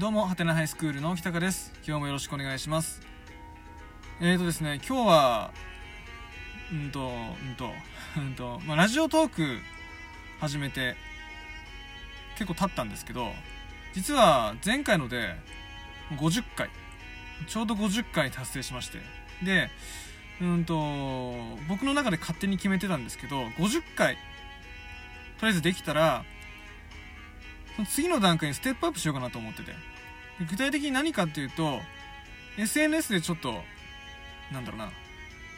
どうもハテナハイスクールの北川です。今日もよろしくお願いします。えーとですね今日はうんとうんとうんと、まあ、ラジオトーク始めて結構経ったんですけど実は前回ので50回ちょうど50回達成しましてでうんと僕の中で勝手に決めてたんですけど50回とりあえずできたらその次の段階にステップアップしようかなと思ってて。具体的に何かっていうと SNS でちょっとなんだろうな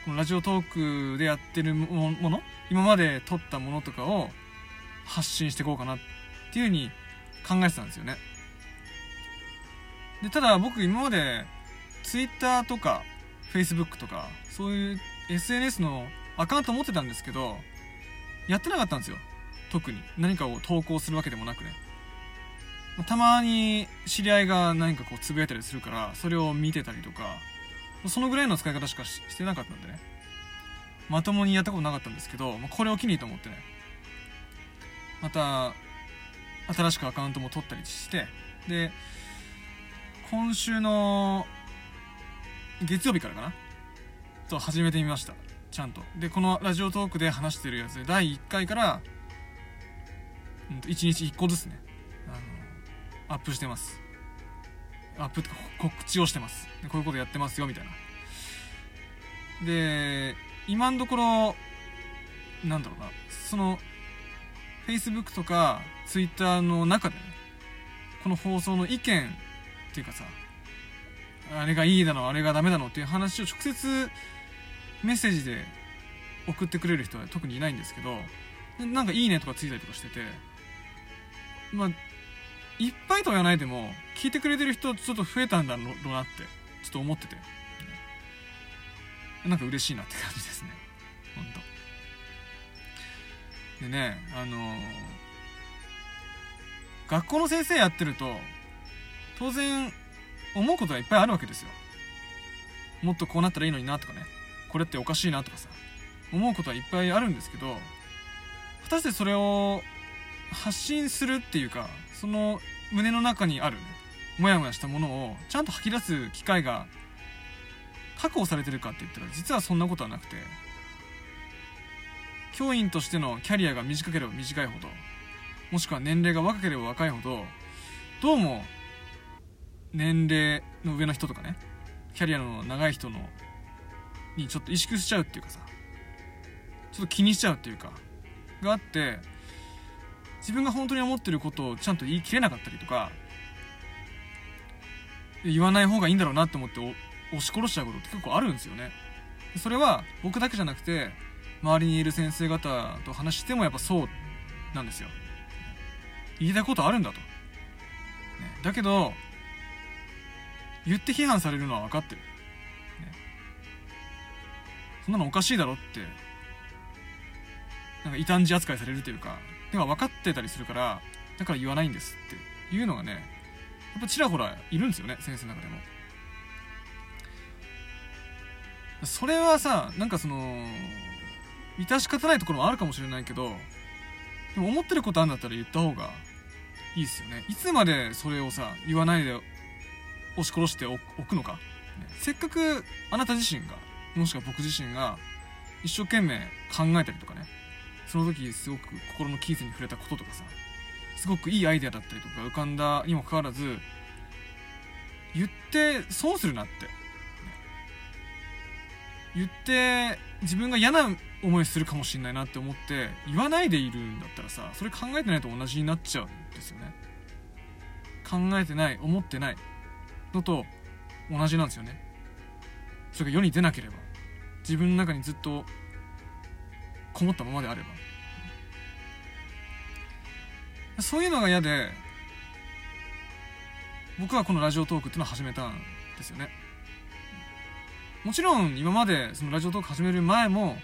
このラジオトークでやってるもの今まで撮ったものとかを発信していこうかなっていうふうに考えてたんですよね。でただ僕今まで Twitter とか Facebook とかそういう SNS のアカウント持ってたんですけどやってなかったんですよ。特に。何かを投稿するわけでもなくね。たまに知り合いが何かこうつぶやいたりするからそれを見てたりとかそのぐらいの使い方しかしてなかったんでね。まともにやったことなかったんですけどこれを機にと思ってね。また新しくアカウントも取ったりしてで今週の月曜日からかな？と始めてみました。ちゃんと。でこのラジオトークで話してるやつで第1回から、うん、1日1個ずつねアップしてます。アップって告知をしてます。こういうことやってますよみたいな。で今のところなんだろうな。その Facebook とか Twitter の中でねこの放送の意見っていうかさあれがいいだのあれがダメだのっていう話を直接メッセージで送ってくれる人は特にいないんですけどなんか「いいね」とかついたりとかしててまあいっぱいとは言わないでも聞いてくれてる人ちょっと増えたんだろうなってちょっと思ってて。なんか嬉しいなって感じですね。本当。でねあのー、学校の先生やってると当然思うことはいっぱいあるわけですよ。もっとこうなったらいいのになとかね。これっておかしいなとかさ。思うことはいっぱいあるんですけど果たしてそれを発信するっていうかその胸の中にある、ね、モヤモヤしたものをちゃんと吐き出す機会が確保されてるかって言ったら実はそんなことはなくて教員としてのキャリアが短ければ短いほどもしくは年齢が若ければ若いほどどうも年齢の上の人とかねキャリアの長い人のにちょっと萎縮しちゃうっていうかさちょっと気にしちゃうっていうかがあって自分が本当に思ってることをちゃんと言い切れなかったりとか言わない方がいいんだろうなって思って押し殺しちゃうことって結構あるんですよね。それは僕だけじゃなくて周りにいる先生方と話してもやっぱそうなんですよ。言いたいことあるんだと、ね、だけど言って批判されるのは分かってる、ね、そんなのおかしいだろってなんか異端児扱いされるというかでは分かってたりするからだから言わないんですっていうのがねやっぱちらほらいるんですよね先生の中でも。それはさなんかその致し方ないところもあるかもしれないけどでも思ってることあるんだったら言った方がいいですよね。いつまでそれをさ言わないで押し殺しておくのか、ね、せっかくあなた自身がもしくは僕自身が一生懸命考えたりとかねその時すごく心のキースに触れたこととかさすごくいいアイデアだったりとか浮かんだにもかかわらず言って損するなって、言って自分が嫌な思いするかもしれないなって思って言わないでいるんだったらさそれ考えてないと同じになっちゃうんですよね。考えてない思ってないのと同じなんですよね。それが世に出なければ自分の中にずっとこもったままであれば。そういうのが嫌で僕はこのラジオトークっていうのを始めたんですよね。もちろん今までそのラジオトーク始める前も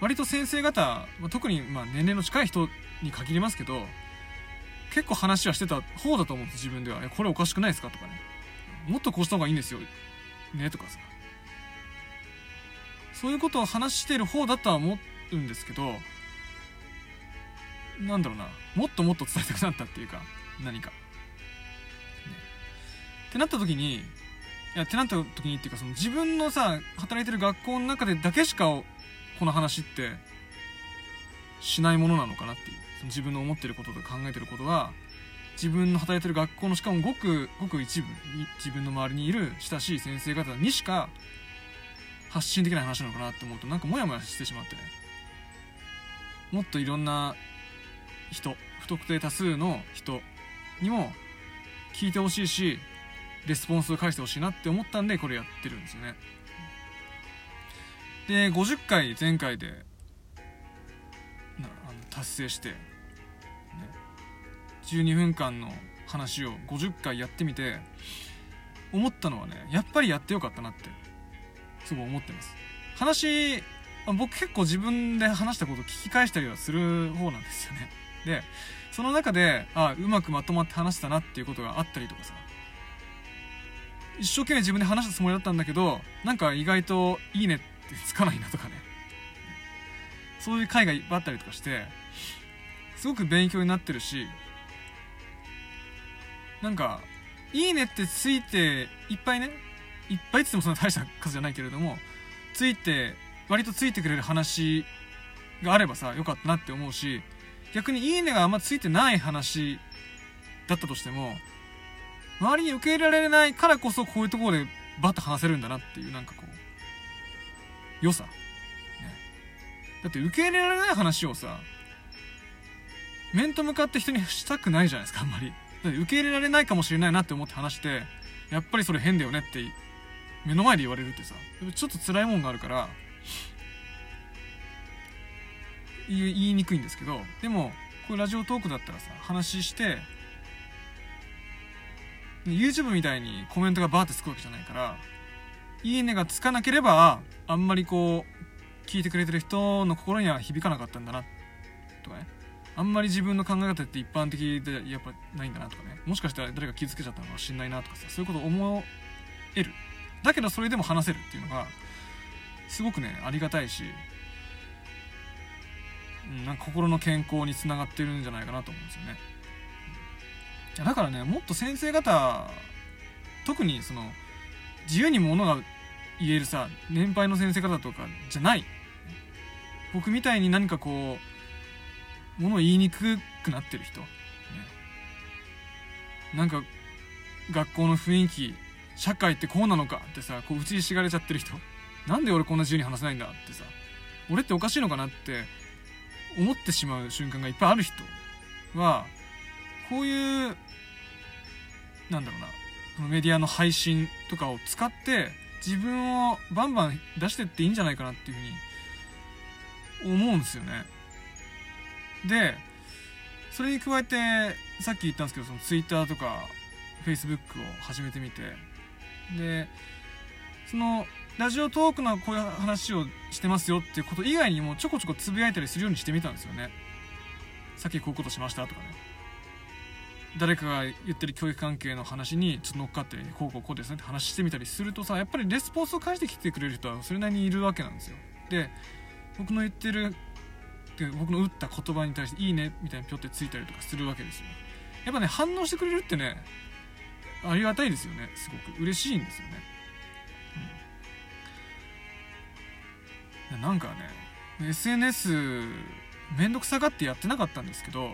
割と先生方、特にま年齢の近い人に限りますけど結構話はしてた方だと思うんです自分では。これおかしくないですかとかね。もっとこうした方がいいんですよねとかさ。そういうことを話してる方だとは思うんですけどなんだろうな。もっともっと伝えたくなったっていうか何か、ね、ってなった時にいやってなった時にっていうかその自分のさ働いてる学校の中でだけしかこの話ってしないものなのかなっていう。その自分の思ってることとか考えてることは自分の働いてる学校のしかもごくごく一部に自分の周りにいる親しい先生方にしか発信できない話なのかなって思うとなんかモヤモヤしてしまってね。もっといろんな人不特定多数の人にも聞いてほしいしレスポンスを返してほしいなって思ったんでこれやってるんですよね。で50回前回でなあの達成して、ね、12分間の話を50回やってみて思ったのはねやっぱりやってよかったなってすごい思ってます。話僕結構自分で話したこと聞き返したりはする方なんですよね。でその中であうまくまとまって話したなっていうことがあったりとかさ。一生懸命自分で話したつもりだったんだけどなんか意外といいねってつかないなとかね。そういう回がいっぱいあったりとかしてすごく勉強になってるしなんかいいねってついていっぱいねいっぱいっつってもそんな大した数じゃないけれどもついて割とついてくれる話があればさよかったなって思うし逆にいいねがあんまついてない話だったとしても周りに受け入れられないからこそこういうところでバッと話せるんだなっていうなんかこう良さ、ね、だって受け入れられない話をさ面と向かって人にしたくないじゃないですかあんまり。受け入れられないかもしれないなって思って話してやっぱりそれ変だよねって目の前で言われるってさちょっと辛いもんがあるから言いにくいんですけどでもこれラジオトークだったらさ話して YouTube みたいにコメントがバーってつくわけじゃないからいいねがつかなければあんまりこう聞いてくれてる人の心には響かなかったんだなとかね。あんまり自分の考え方って一般的でやっぱないんだなとかね。もしかしたら誰か傷つけちゃったのかもしんないなとかさそういうこと思える。だけどそれでも話せるっていうのがすごくねありがたいし、うん、なんか心の健康につながってるんじゃないかなと思うんですよね。だからねもっと先生方特にその自由にものが言えるさ年配の先生方とかじゃない。僕みたいに何かこうものを言いにくくなってる人、ね、なんか学校の雰囲気社会ってこうなのかってさこう打ちひしがれちゃってる人。なんで俺こんな自由に話せないんだってさ。俺っておかしいのかなって思ってしまう瞬間がいっぱいある人はこういうなんだろうなこのメディアの配信とかを使って自分をバンバン出してっていいんじゃないかなっていうふうに思うんですよね。でそれに加えてさっき言ったんですけどその Twitter とか Facebook を始めてみてでそのラジオトークのこういう話をしてますよっていうこと以外にもちょこちょこつぶやいたりするようにしてみたんですよね。さっきこういうことしましたとかね。誰かが言ってる教育関係の話にちょっと乗っかってこうこうこうですねって話してみたりするとさやっぱりレスポンスを返してきてくれる人はそれなりにいるわけなんですよ。で僕の言ってる僕の打った言葉に対して「いいね」みたいなピョってついたりとかするわけですよ。やっぱね反応してくれるってねありがたいですよね。すごく。嬉しいんですよね、うん、なんかね SNS めんどくさがってやってなかったんですけど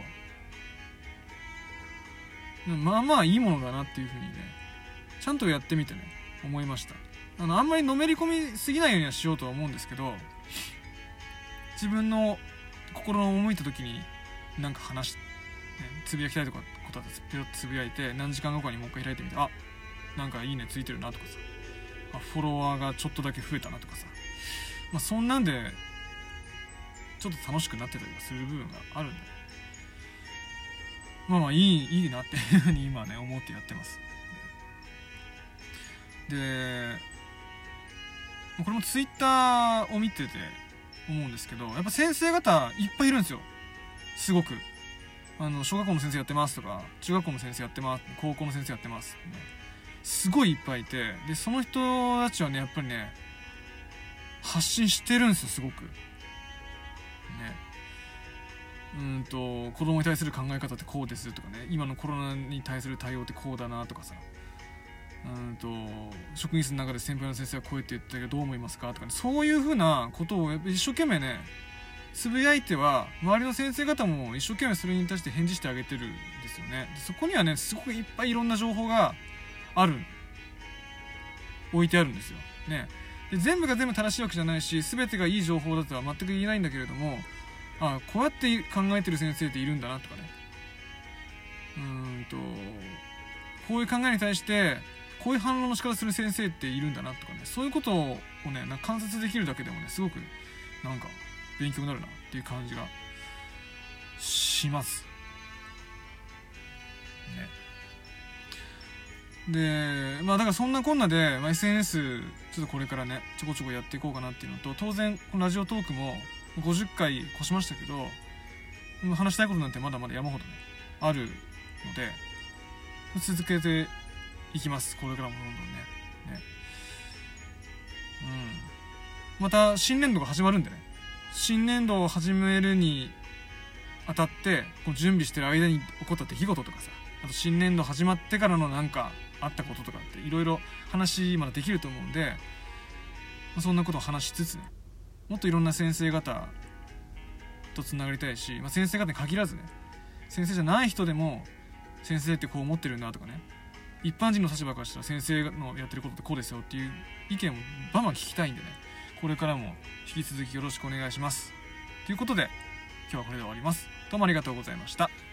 まあまあいいものだなっていうふうにねちゃんとやってみてね思いました。あのあんまりのめり込みすぎないようにはしようとは思うんですけど自分の心の思いた時になんか話し、ね、つぶやきたいとかことだとつぶやいて何時間後かにもう一回開いてみてあなんかいいねついてるなとかさあフォロワーがちょっとだけ増えたなとかさまあそんなんでちょっと楽しくなってたりする部分があるんで。まあまあいいいいなっていうふうに今ね思ってやってます。でこれもツイッターを見てて思うんですけどやっぱ先生方いっぱいいるんですよ。すごく。あの小学校の先生やってますとか中学校の先生やってます。高校の先生やってます、ね、すごいいっぱいいて。でその人たちはねやっぱりね発信してるんですよすごく。ね。うんと子供に対する考え方ってこうですとかね。今のコロナに対する対応ってこうだなとかさ。うんと職員室の中で先輩の先生がこうやって言ったけどどう思いますかとか、ね、そういうふうなことを一生懸命ねつぶやいては周りの先生方も一生懸命それに対して返事してあげてるんですよね。そこにはねすごくいっぱいいろんな情報がある。置いてあるんですよ、ね、で全部が全部正しいわけじゃないし全てがいい情報だとは全く言えないんだけれどもあこうやって考えてる先生っているんだなとかね。うんとこういう考えに対してこういう反応の仕方する先生っているんだなとかね。そういうことをねな観察できるだけでもねすごくなんか勉強になるなっていう感じがします。ね。でまあだからそんなこんなで、まあ、SNS ちょっとこれからねちょこちょこやっていこうかなっていうのと当然このラジオトークも50回越しましたけど話したいことなんてまだまだ山ほどねあるので続けていきますこれからもどんどんね。ね。うん。また新年度が始まるんでね。新年度を始めるにあたってこの準備してる間に起こった出来事とかさあと新年度始まってからのなんかあったこととかっていろいろ話まだできると思うんで、まそんなことを話しつつねもっといろんな先生方とつながりたいし、まあ、先生方に限らずね先生じゃない人でも先生ってこう思ってるんだとかね一般人の立場からしたら先生のやってることってこうですよっていう意見をバンバン聞きたいんでねこれからも引き続きよろしくお願いします。ということで今日はこれで終わります。どうもありがとうございました。